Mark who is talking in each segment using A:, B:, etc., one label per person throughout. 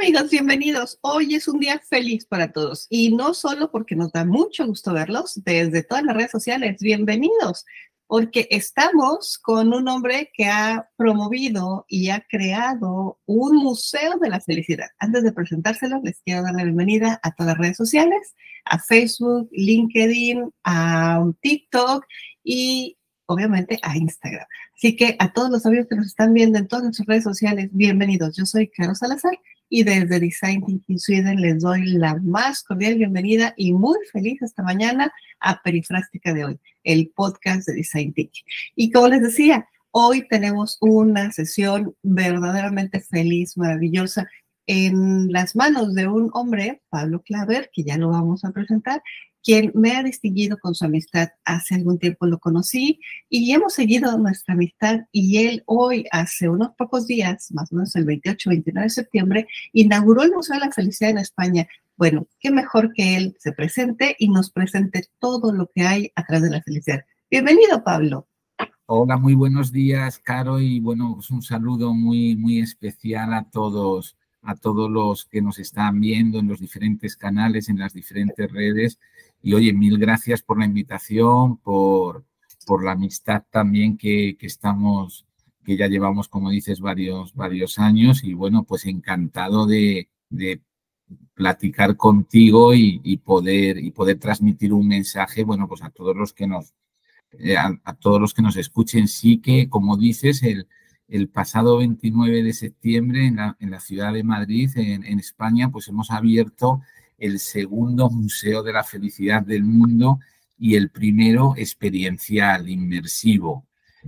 A: amigos, bienvenidos. Hoy es un día feliz para todos y no solo porque nos da mucho gusto verlos desde todas las redes sociales. Bienvenidos, porque estamos con un hombre que ha promovido y ha creado un museo de la felicidad. Antes de presentárselo, les quiero dar la bienvenida a todas las redes sociales, a Facebook, LinkedIn, a TikTok y obviamente a Instagram. Así que a todos los amigos que nos están viendo en todas nuestras redes sociales, bienvenidos. Yo soy Caro Salazar y desde Design Thinking Sweden les doy la más cordial bienvenida y muy feliz esta mañana a Perifrástica de hoy, el podcast de Design Thinking. Y como les decía, hoy tenemos una sesión verdaderamente feliz, maravillosa, en las manos de un hombre, Pablo Claver, que ya lo vamos a presentar, quien me ha distinguido con su amistad. Hace algún tiempo lo conocí y hemos seguido nuestra amistad y él hoy, hace unos pocos días, más o menos el 28-29 de septiembre, inauguró el Museo de la Felicidad en España. Bueno, qué mejor que él se presente y nos presente todo lo que hay atrás de la felicidad. Bienvenido, Pablo.
B: Hola, muy buenos días, Caro, y bueno, pues un saludo muy, muy especial a todos, a todos los que nos están viendo en los diferentes canales, en las diferentes redes y oye, mil gracias por la invitación, por, por la amistad también que, que, estamos, que ya llevamos, como dices, varios, varios años. Y bueno, pues encantado de, de platicar contigo y, poder, y poder transmitir un mensaje, bueno, pues a todos los que nos, eh, a, a, todos los que nos escuchen. Sí que, como dices, el, el pasado 29 de septiembre en la, ciudad de Madrid, en, España, pues hemos abierto el segundo Museo de la Felicidad del Mundo y el primero experiencial, inmersivo.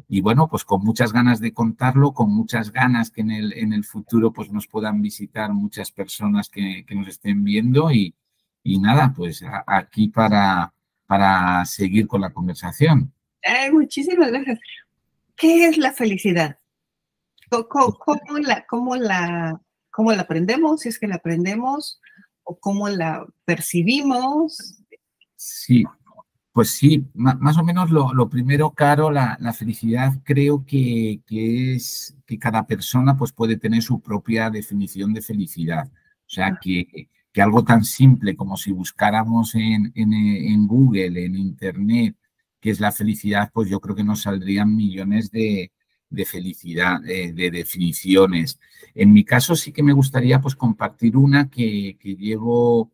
B: Y bueno, pues con muchas ganas de contarlo, con muchas ganas que en el, en el futuro pues nos puedan visitar muchas personas que, nos estén viendo y, y nada, pues aquí para, para seguir con la conversación.
A: Ay, muchísimas gracias. ¿Qué es la felicidad? ¿Cómo, cómo, la, cómo, la, ¿Cómo la aprendemos? Si es que la aprendemos, o cómo la percibimos.
B: Sí, pues sí, más o menos lo, lo primero, Caro, la, la felicidad creo que, que, es que cada persona pues puede tener su propia definición de felicidad. O sea, que, que algo tan simple como si buscáramos en, en, en Google, en Internet, qué es la felicidad, pues yo creo que nos saldrían millones de, de felicidad, de, de, definiciones. En mi caso sí que me gustaría pues compartir una que, que, llevo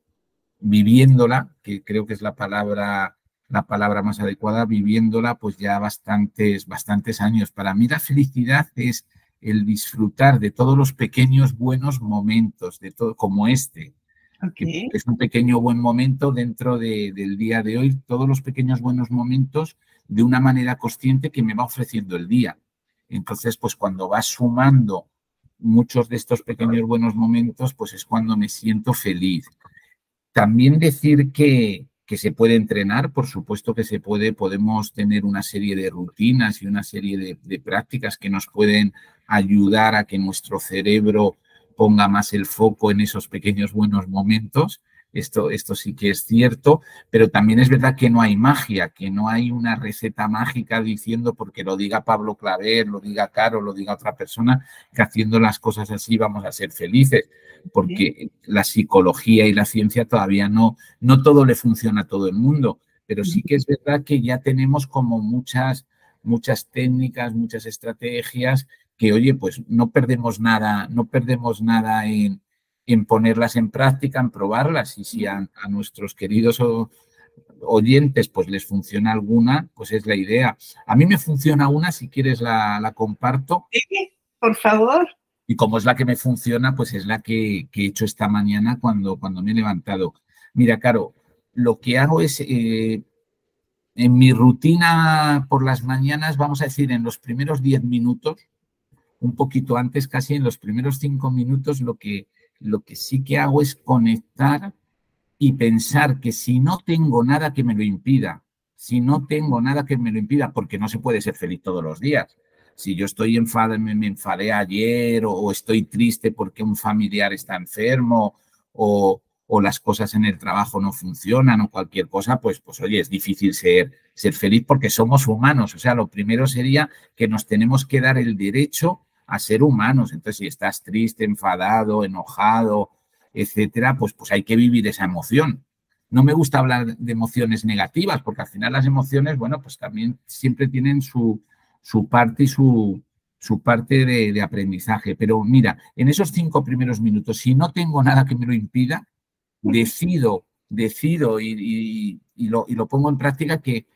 B: viviéndola, que creo que es la palabra, la palabra más adecuada, viviéndola pues ya bastantes, bastantes años. Para mí la felicidad es el disfrutar de todos los pequeños buenos momentos, de todo, como este, okay. que es un pequeño buen momento dentro de, del día de hoy, todos los pequeños buenos momentos de una manera consciente que me va ofreciendo el día. Entonces, pues cuando vas sumando muchos de estos pequeños buenos momentos, pues es cuando me siento feliz. También decir que, que se puede entrenar, por supuesto que se puede, podemos tener una serie de rutinas y una serie de, de prácticas que nos pueden ayudar a que nuestro cerebro ponga más el foco en esos pequeños buenos momentos esto, esto sí que es cierto, pero también es verdad que no hay magia, que no hay una receta mágica diciendo porque lo diga Pablo Claver, lo diga Caro, lo diga otra persona, que haciendo las cosas así vamos a ser felices, porque la psicología y la ciencia todavía no, no todo le funciona a todo el mundo, pero sí que es verdad que ya tenemos como muchas, muchas técnicas, muchas estrategias que, oye, pues no perdemos nada, no perdemos nada en, en ponerlas en práctica, en probarlas y si a, a nuestros queridos o, oyentes pues les funciona alguna, pues es la idea. A mí me funciona una, si quieres la, la comparto.
A: Sí, por favor.
B: Y como es la que me funciona, pues es la que, que, he hecho esta mañana cuando, cuando me he levantado. Mira, Caro, lo que hago es, eh, en mi rutina por las mañanas, vamos a decir, en los primeros 10 minutos, un poquito antes, casi en los primeros 5 minutos, lo que, lo que sí que hago es conectar y pensar que si no tengo nada que me lo impida, si no tengo nada que me lo impida, porque no se puede ser feliz todos los días. Si yo estoy enfadado, me, me enfadé ayer o, o, estoy triste porque un familiar está enfermo o, o, las cosas en el trabajo no funcionan o cualquier cosa, pues, pues oye, es difícil ser, ser feliz porque somos humanos. O sea, lo primero sería que nos tenemos que dar el derecho a ser humanos. Entonces, si estás triste, enfadado, enojado, etcétera, pues, pues hay que vivir esa emoción. No me gusta hablar de emociones negativas, porque al final las emociones, bueno, pues también siempre tienen su, su parte y su, su parte de, aprendizaje. Pero mira, en esos cinco primeros minutos, si no tengo nada que me lo impida, decido, decido y, lo, y lo, pongo en práctica que,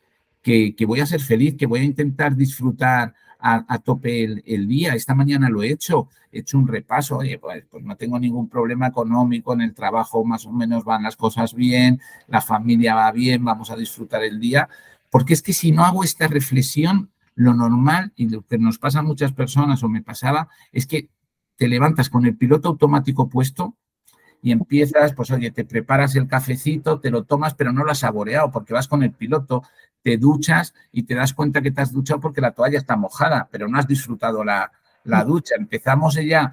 B: que, voy a ser feliz, que voy a intentar disfrutar a, tope el, día. Esta mañana lo he hecho, he hecho un repaso, oye, pues, pues, no tengo ningún problema económico, en el trabajo más o menos van las cosas bien, la familia va bien, vamos a disfrutar el día, porque es que si no hago esta reflexión, lo normal y lo que nos pasa a muchas personas o me pasaba es que te levantas con el piloto automático puesto y empiezas, pues oye, te preparas el cafecito, te lo tomas, pero no lo has saboreado porque vas con el piloto, te duchas y te das cuenta que te has duchado porque la toalla está mojada, pero no has disfrutado la, ducha. Empezamos ya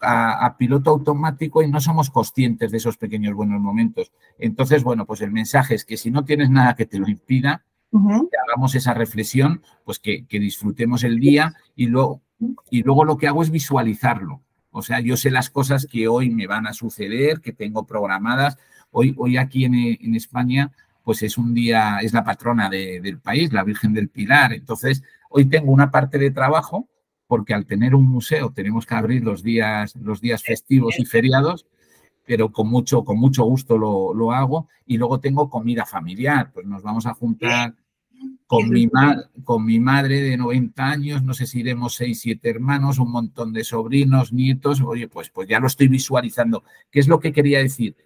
B: a, piloto automático y no somos conscientes de esos pequeños buenos momentos. Entonces, bueno, pues el mensaje es que si no tienes nada que te lo impida, que hagamos esa reflexión, pues que, disfrutemos el día y luego, y luego lo que hago es visualizarlo. O sea, yo sé las cosas que hoy me van a suceder, que tengo programadas. Hoy, hoy aquí en, en España pues es un día, es la patrona del país, la Virgen del Pilar. Entonces, hoy tengo una parte de trabajo, porque al tener un museo tenemos que abrir los días, los días festivos y feriados, pero con mucho, con mucho gusto lo, hago. Y luego tengo comida familiar, pues nos vamos a juntar con mi, con mi madre de 90 años, no sé si iremos seis, siete hermanos, un montón de sobrinos, nietos, oye, pues, pues ya lo estoy visualizando. ¿Qué es lo que quería decir?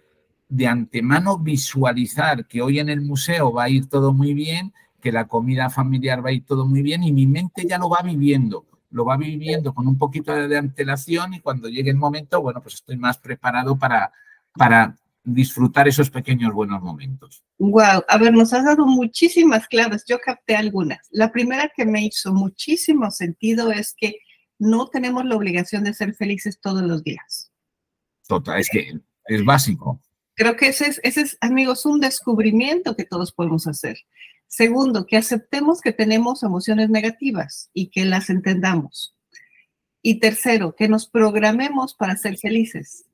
B: de antemano visualizar que hoy en el museo va a ir todo muy bien, que la comida familiar va a ir todo muy bien y mi mente ya lo va viviendo, lo va viviendo con un poquito de antelación y cuando llegue el momento, bueno, pues estoy más preparado para, para disfrutar esos pequeños buenos momentos.
A: Wow, a ver, nos has dado muchísimas claves, yo capté algunas. La primera que me hizo muchísimo sentido es que no tenemos la obligación de ser felices todos los días.
B: Total, es que es básico.
A: Creo que ese es, ese es, amigos, un descubrimiento que todos podemos hacer. Segundo, que aceptemos que tenemos emociones negativas y que las entendamos. Y tercero, que nos programemos para ser felices.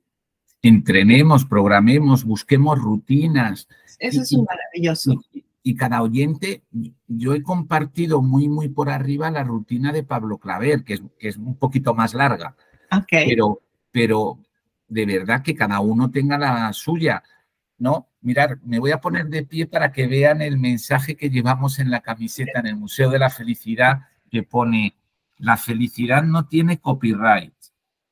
B: Entrenemos, programemos, busquemos rutinas.
A: Eso es maravilloso.
B: Y, cada oyente, yo he compartido muy, muy por arriba la rutina de Pablo Claver, que es, que es un poquito más larga.
A: Okay.
B: Pero, pero de verdad que cada uno tenga la suya. ¿no? Mirar, me voy a poner de pie para que vean el mensaje que llevamos en la camiseta en el Museo de la Felicidad que pone, la felicidad no tiene copyright.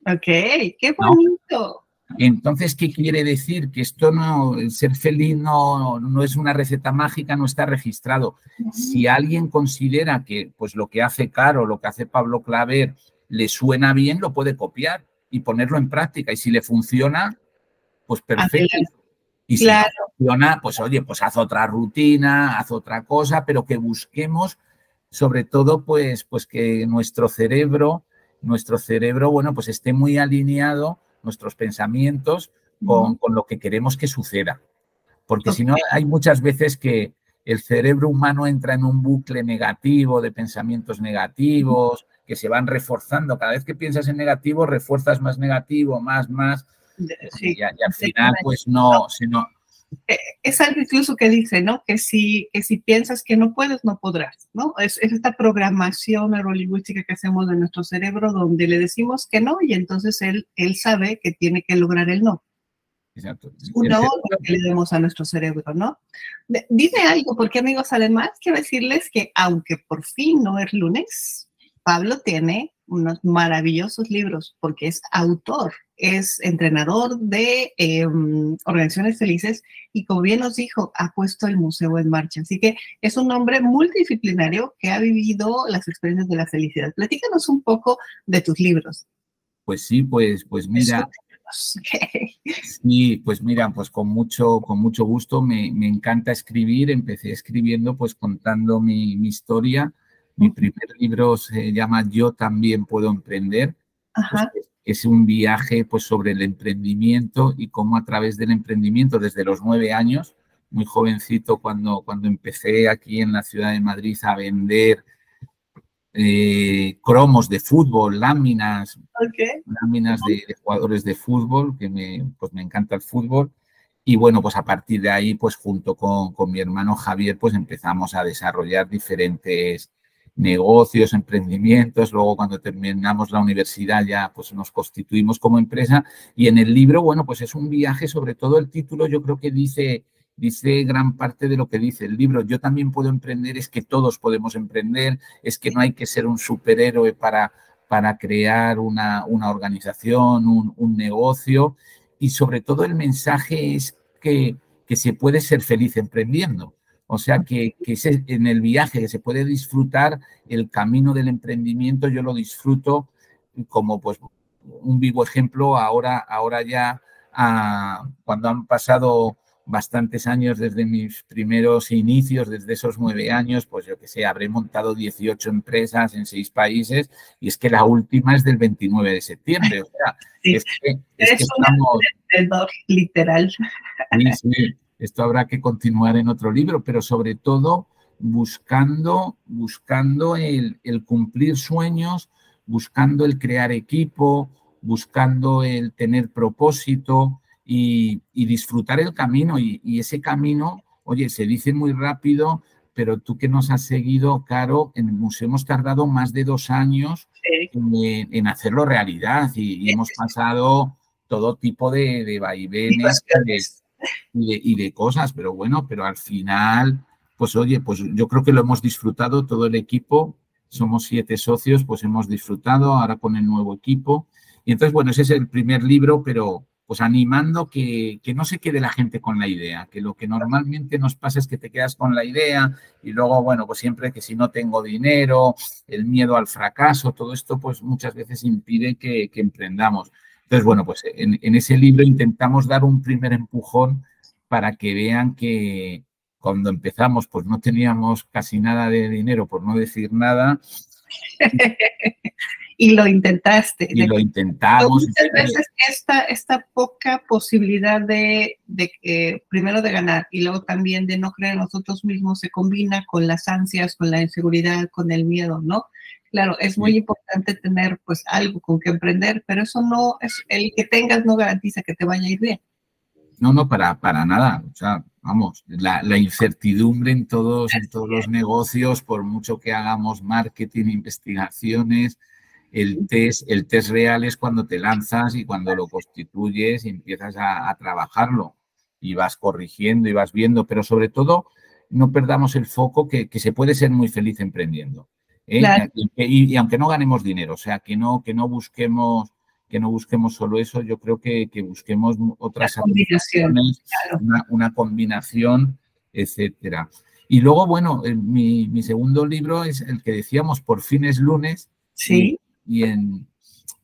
A: Ok, qué bonito.
B: Entonces, ¿qué quiere decir? Que esto no, el ser feliz no, no es una receta mágica, no está registrado. Si alguien considera que pues lo que hace Caro, lo que hace Pablo Claver, le suena bien, lo puede copiar y ponerlo en práctica. Y si le funciona, pues perfecto. Y si no funciona, pues oye, pues haz otra rutina, haz otra cosa, pero que busquemos sobre todo pues, pues que nuestro cerebro, nuestro cerebro, bueno, pues esté muy alineado, nuestros pensamientos, con, con lo que queremos que suceda. Porque si no, hay muchas veces que el cerebro humano entra en un bucle negativo de pensamientos negativos, que se van reforzando. Cada vez que piensas en negativo, refuerzas más negativo, más, más. y, al final, pues no, sino
A: eh, es algo incluso que dice, ¿no? Que si, que si piensas que no puedes, no podrás, ¿no? Es, esta programación neurolingüística que hacemos de nuestro cerebro donde le decimos que no y entonces él, él sabe que tiene que lograr el no. Exacto. Una orden que le demos a nuestro cerebro, ¿no? Dime algo, porque amigos, además quiero decirles que aunque por fin no es lunes, Pablo tiene unos maravillosos libros porque es autor, es entrenador de em, organizaciones felices y como bien nos dijo, ha puesto el museo en marcha. Así que es un hombre multidisciplinario que ha vivido las experiencias de la felicidad. Platícanos un poco de tus libros.
B: Pues sí, pues, pues mira. Sí, pues mira, pues con mucho, con mucho gusto me, me encanta escribir. Empecé escribiendo, pues contando mi, mi historia mi primer libro se llama Yo también puedo emprender. Pues, es un viaje pues, sobre el emprendimiento y cómo a través del emprendimiento desde los nueve años, muy jovencito cuando, cuando empecé aquí en la ciudad de Madrid a vender eh, cromos de fútbol, láminas, láminas de, jugadores de fútbol, que me, pues me encanta el fútbol. Y bueno, pues a partir de ahí, pues junto con, con mi hermano Javier, pues empezamos a desarrollar diferentes negocios, emprendimientos, luego cuando terminamos la universidad ya pues nos constituimos como empresa y en el libro, bueno, pues es un viaje, sobre todo el título yo creo que dice, dice gran parte de lo que dice el libro. Yo también puedo emprender, es que todos podemos emprender, es que no hay que ser un superhéroe para, para crear una, una organización, un, un, negocio y sobre todo el mensaje es que, que se puede ser feliz emprendiendo. O sea que, que en el viaje que se puede disfrutar el camino del emprendimiento, yo lo disfruto como pues un vivo ejemplo ahora, ahora ya ah, cuando han pasado bastantes años desde mis primeros inicios, desde esos nueve años, pues yo que sé, habré montado 18 empresas en seis países y es que la última es del 29 de septiembre. O sea, es que,
A: es que estamos... literal.
B: Sí, sí. Esto habrá que continuar en otro libro, pero sobre todo buscando, buscando el, cumplir sueños, buscando el crear equipo, buscando el tener propósito y, disfrutar el camino. Y, ese camino, oye, se dice muy rápido, pero tú que nos has seguido, Caro, en el museo hemos tardado más de dos años en, hacerlo realidad y, hemos pasado todo tipo de, de vaivenes y de, cosas, pero bueno, pero al final, pues oye, pues yo creo que lo hemos disfrutado todo el equipo, somos siete socios, pues hemos disfrutado ahora con el nuevo equipo. Y entonces, bueno, ese es el primer libro, pero pues animando que, que, no se quede la gente con la idea, que lo que normalmente nos pasa es que te quedas con la idea y luego, bueno, pues siempre que si no tengo dinero, el miedo al fracaso, todo esto pues muchas veces impide que, que emprendamos. Entonces, bueno, pues en, ese libro intentamos dar un primer empujón para que vean que cuando empezamos, pues no teníamos casi nada de dinero, por no decir nada.
A: y lo intentaste.
B: Y lo intentamos.
A: Muchas veces esta, esta poca posibilidad de, de primero de ganar y luego también de no creer en nosotros mismos se combina con las ansias, con la inseguridad, con el miedo, ¿no? Claro, es muy importante tener pues algo con que emprender, pero eso no es el que tengas no garantiza que te vaya a ir bien.
B: No, no, para, para nada. O sea, vamos, la, incertidumbre en todos, en todos los negocios, por mucho que hagamos marketing, investigaciones, el test, el test real es cuando te lanzas y cuando lo constituyes y empiezas a, trabajarlo y vas corrigiendo y vas viendo, pero sobre todo no perdamos el foco que se puede ser muy feliz emprendiendo. ¿Eh? Y, aunque no ganemos dinero, o sea, que no, que no busquemos que no busquemos solo eso, yo creo que, busquemos otras
A: combinaciones,
B: una, combinación, etcétera. Y luego, bueno, mi, segundo libro es el que decíamos, Por fines lunes.
A: Sí.
B: Y, en,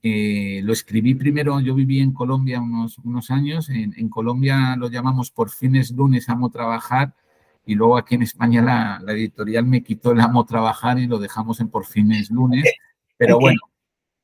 B: eh, lo escribí primero, yo viví en Colombia unos, unos años, en, en, Colombia lo llamamos Por fines lunes amo trabajar, y luego aquí en España la, editorial me quitó el amo trabajar y lo dejamos en por fines lunes. Pero bueno,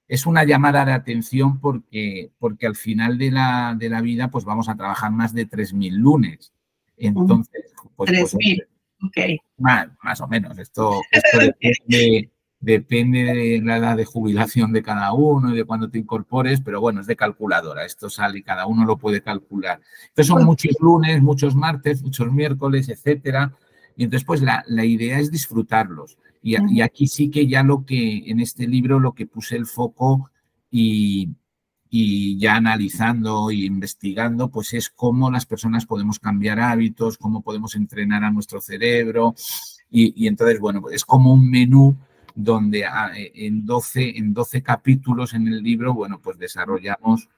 B: es una llamada de atención porque, porque al final de la, de la vida pues vamos a trabajar más de 3.000 lunes. Entonces, pues,
A: 3.000, pues,
B: Más, más o menos. Esto, esto depende, Depende de la edad de jubilación de cada uno y de cuándo te incorpores, pero bueno, es de calculadora. Esto sale y cada uno lo puede calcular. Entonces son muchos lunes, muchos martes, muchos miércoles, etcétera. Y entonces, pues la, idea es disfrutarlos. Y, y, aquí sí que ya lo que, en este libro, lo que puse el foco y, y ya analizando e investigando, pues es cómo las personas podemos cambiar hábitos, cómo podemos entrenar a nuestro cerebro. Y, y entonces, bueno, es como un menú donde ah, eh, en 12, en 12 capítulos en el libro, bueno, pues desarrollamos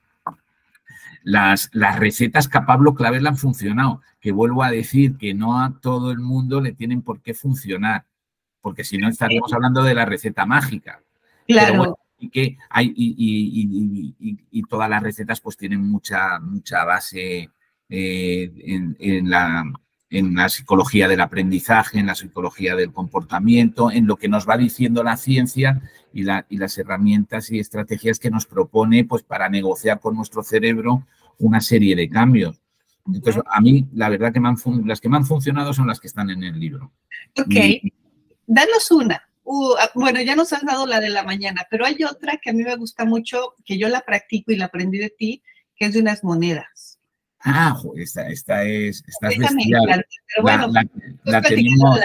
B: las, las recetas que a Pablo Clavel han funcionado, que vuelvo a decir que no a todo el mundo le tienen por qué funcionar, porque si no estaríamos hablando de la receta mágica.
A: Claro.
B: y que hay, y, todas las recetas pues tienen mucha, mucha base eh, en, la, en la psicología del aprendizaje, en la psicología del comportamiento, en lo que nos va diciendo la ciencia y, la, y las herramientas y estrategias que nos propone pues, para negociar con nuestro cerebro una serie de cambios. Entonces, a mí, la verdad que me han, las que me han funcionado son las que están en el libro.
A: Ok. Danos una, Uh, ah, bueno, ya nos has dado la de la mañana, pero hay otra que a mí me gusta mucho, que yo la practico y la aprendí de ti, que es de unas monedas.
B: Ah, esta, esta es, esta es
A: pero bueno, la, la, tenemos...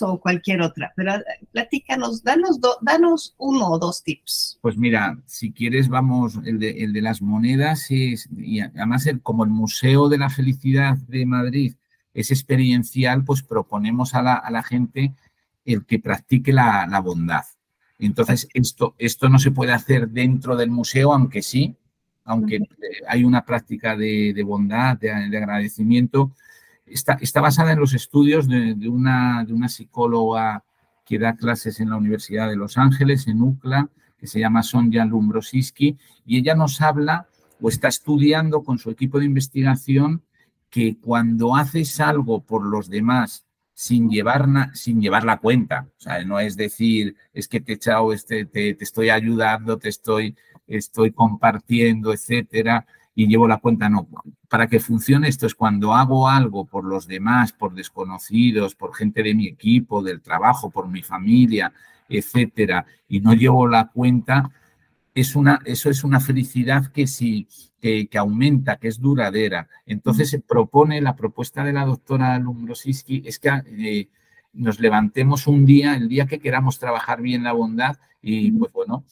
A: o cualquier otra, pero eh, platícanos, danos, danos uno o dos tips.
B: Pues mira, si quieres vamos, el de, el de las monedas es, y además el, como el Museo de la Felicidad de Madrid es experiencial, pues proponemos a la, a la gente el que practique la, la, bondad. Entonces, esto, esto no se puede hacer dentro del museo, aunque sí, aunque hay una práctica de, bondad, de, agradecimiento, está, está, basada en los estudios de, una, de una psicóloga que da clases en la Universidad de Los Ángeles, en UCLA, que se llama Sonja Lumbrosiski, y ella nos habla o está estudiando con su equipo de investigación que cuando haces algo por los demás sin llevar, sin llevar la cuenta, o sea, no es decir, es que te he echado, este, te, te estoy ayudando, te estoy estoy compartiendo, etcétera, y llevo la cuenta. No, para que funcione esto es cuando hago algo por los demás, por desconocidos, por gente de mi equipo, del trabajo, por mi familia, etcétera, y no llevo la cuenta, es una, eso es una felicidad que sí, que, aumenta, que es duradera. Entonces se propone, la propuesta de la doctora Lumbrosiski es que eh, nos levantemos un día, el día que queramos trabajar bien la bondad, y pues bueno,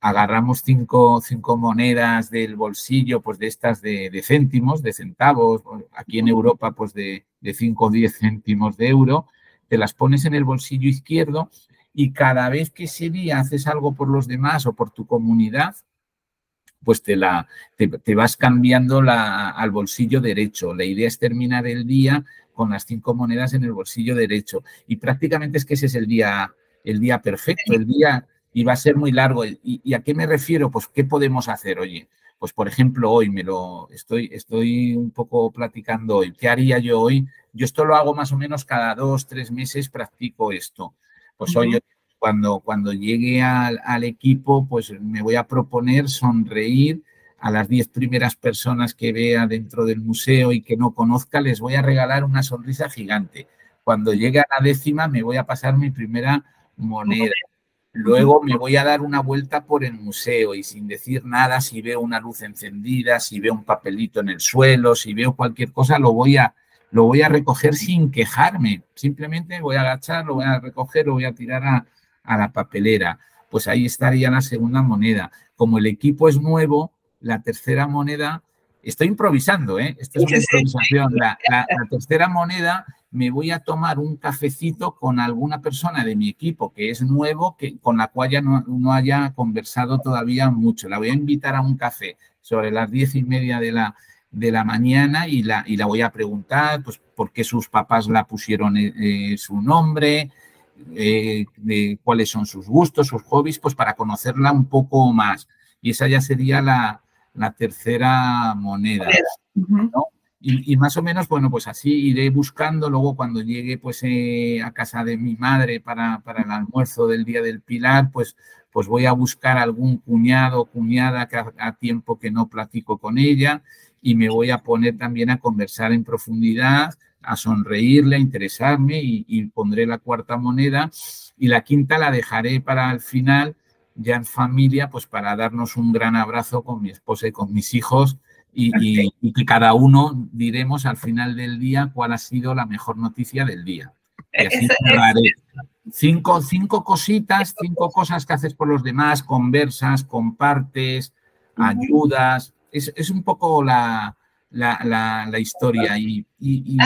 B: agarramos cinco, cinco, monedas del bolsillo, pues de estas de, céntimos, de centavos, aquí en Europa, pues de, de 5 o 10 céntimos de euro, te las pones en el bolsillo izquierdo y cada vez que ese día haces algo por los demás o por tu comunidad, pues te, la, te, vas cambiando la, al bolsillo derecho. La idea es terminar el día con las cinco monedas en el bolsillo derecho. Y prácticamente es que ese es el día, el día perfecto, el día y va a ser muy largo. ¿Y, a qué me refiero? Pues, ¿qué podemos hacer? Oye, pues por ejemplo, hoy me lo estoy, estoy un poco platicando hoy. ¿Qué haría yo hoy? Yo esto lo hago más o menos cada dos, tres meses, practico esto. Pues hoy, cuando, cuando llegue al, al, equipo, pues me voy a proponer sonreír a las diez primeras personas que vea dentro del museo y que no conozca, les voy a regalar una sonrisa gigante. Cuando llegue a la décima, me voy a pasar mi primera moneda. Luego me voy a dar una vuelta por el museo y sin decir nada, si veo una luz encendida, si veo un papelito en el suelo, si veo cualquier cosa, lo voy a, lo voy a recoger sin quejarme. Simplemente voy a agachar, lo voy a recoger, lo voy a tirar a, a la papelera. Pues ahí estaría la segunda moneda. Como el equipo es nuevo, la tercera moneda, estoy improvisando, ¿eh? Esto es una improvisación. La, la, la tercera moneda me voy a tomar un cafecito con alguna persona de mi equipo que es nuevo, que, con la cual ya no, haya conversado todavía mucho. La voy a invitar a un café sobre las diez y media de la, de la mañana y la, y la voy a preguntar pues, por qué sus papás la pusieron eh, eh, su nombre, eh, de cuáles son sus gustos, sus hobbies, pues para conocerla un poco más. Y esa ya sería la, la tercera moneda. ¿no? Y, más o menos, bueno, pues así iré buscando. Luego, cuando llegue pues eh, a casa de mi madre para, para, el almuerzo del Día del Pilar, pues, pues voy a buscar algún cuñado o cuñada que a, tiempo que no platico con ella y me voy a poner también a conversar en profundidad, a sonreírle, a interesarme y, y pondré la cuarta moneda y la quinta la dejaré para el final ya en familia, pues para darnos un gran abrazo con mi esposa y con mis hijos y, que cada uno diremos al final del día cuál ha sido la mejor noticia del día. Y así cinco, cinco cositas, cinco cosas que haces por los demás, conversas, compartes, ayudas. Es, es un poco la, la, la, historia. Y, y,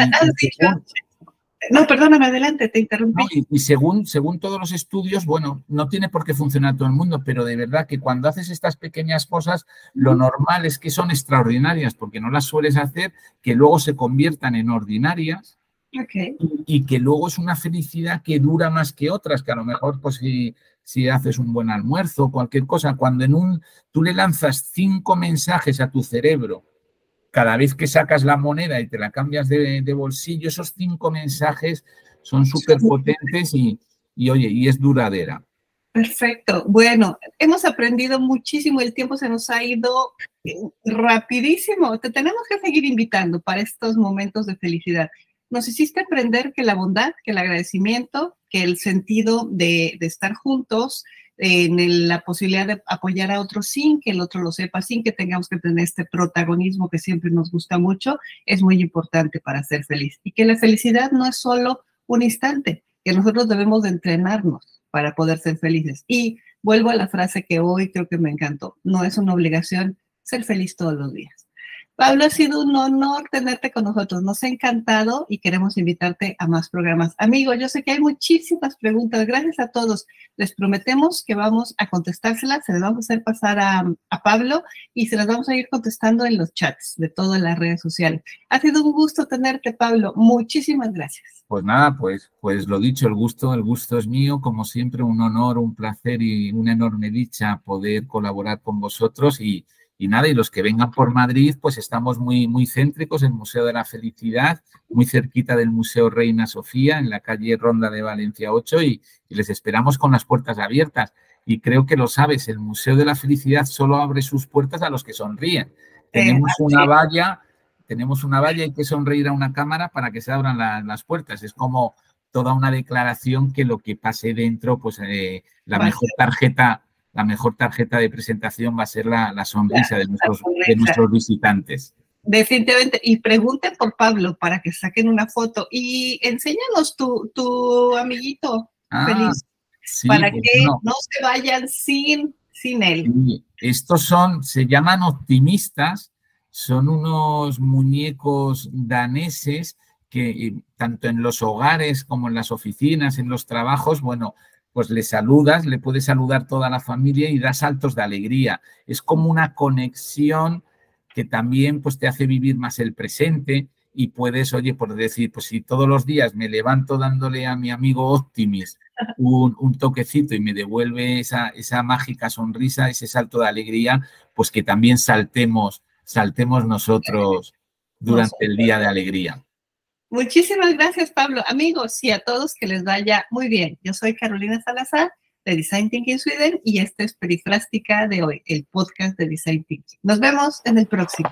A: no, perdóname, adelante, te interrumpí.
B: y, según, según todos los estudios, bueno, no tiene por qué funcionar todo el mundo, pero de verdad que cuando haces estas pequeñas cosas, lo normal es que son extraordinarias, porque no las sueles hacer, que luego se conviertan en ordinarias. Y, que luego es una felicidad que dura más que otras, que a lo mejor, pues si, si haces un buen almuerzo o cualquier cosa, cuando en un tú le lanzas cinco mensajes a tu cerebro cada vez que sacas la moneda y te la cambias de, bolsillo, esos cinco mensajes son súper potentes y, oye, y es duradera.
A: Perfecto. Bueno, hemos aprendido muchísimo, el tiempo se nos ha ido rapidísimo. Te tenemos que seguir invitando para estos momentos de felicidad. nos hiciste aprender que la bondad, que el agradecimiento, que el sentido de, de estar juntos, en la posibilidad de apoyar a otros sin que el otro lo sepa, sin que tengamos que tener este protagonismo que siempre nos gusta mucho, es muy importante para ser feliz. Y que la felicidad no es solo un instante, que nosotros debemos de entrenarnos para poder ser felices. Y vuelvo a la frase que hoy creo que me encantó, no es una obligación ser feliz todos los días. Pablo, ha sido un honor tenerte con nosotros. Nos ha encantado y queremos invitarte a más programas. Amigo, yo sé que hay muchísimas preguntas. Gracias a todos. Les prometemos que vamos a contestárselas. Se las vamos a hacer pasar a, a Pablo y se las vamos a ir contestando en los chats de todas las redes sociales. Ha sido un gusto tenerte, Pablo. Muchísimas gracias.
B: Pues nada, pues, pues lo dicho, el gusto, el gusto es mío. Como siempre, un honor, un placer y una enorme dicha poder colaborar con vosotros y y nada, y los que vengan por Madrid, pues estamos muy, muy céntricos, el Museo de la Felicidad, muy cerquita del Museo Reina Sofía, en la calle Ronda de Valencia 8, y, les esperamos con las puertas abiertas. Y creo que lo sabes, el Museo de la Felicidad solo abre sus puertas a los que sonríen. Tenemos una valla, tenemos una valla, hay que sonreír a una cámara para que se abran las puertas. Es como toda una declaración que lo que pase dentro, pues eh, la mejor tarjeta la mejor tarjeta de presentación va a ser la, sonrisa, de, nuestros, de nuestros visitantes.
A: Definitivamente. Y pregunte por Pablo para que saquen una foto. Y enséñanos tu, tu amiguito ah, feliz. para pues que no. se vayan sin, sin él.
B: Estos son, se llaman optimistas, son unos muñecos daneses que eh, tanto en los hogares como en las oficinas, en los trabajos, bueno, pues le saludas, le puedes saludar toda la familia y da saltos de alegría. Es como una conexión que también pues te hace vivir más el presente y puedes, oye, por decir, pues si todos los días me levanto dándole a mi amigo Optimis un, toquecito y me devuelve esa, esa mágica sonrisa, ese salto de alegría, pues que también saltemos, saltemos nosotros durante el día de alegría.
A: Muchísimas gracias, Pablo. Amigos y a todos que les vaya muy bien. Yo soy Carolina Salazar de Design Thinking Sweden y esta es Perifrástica de hoy, el podcast de Design Thinking. Nos vemos en el próximo.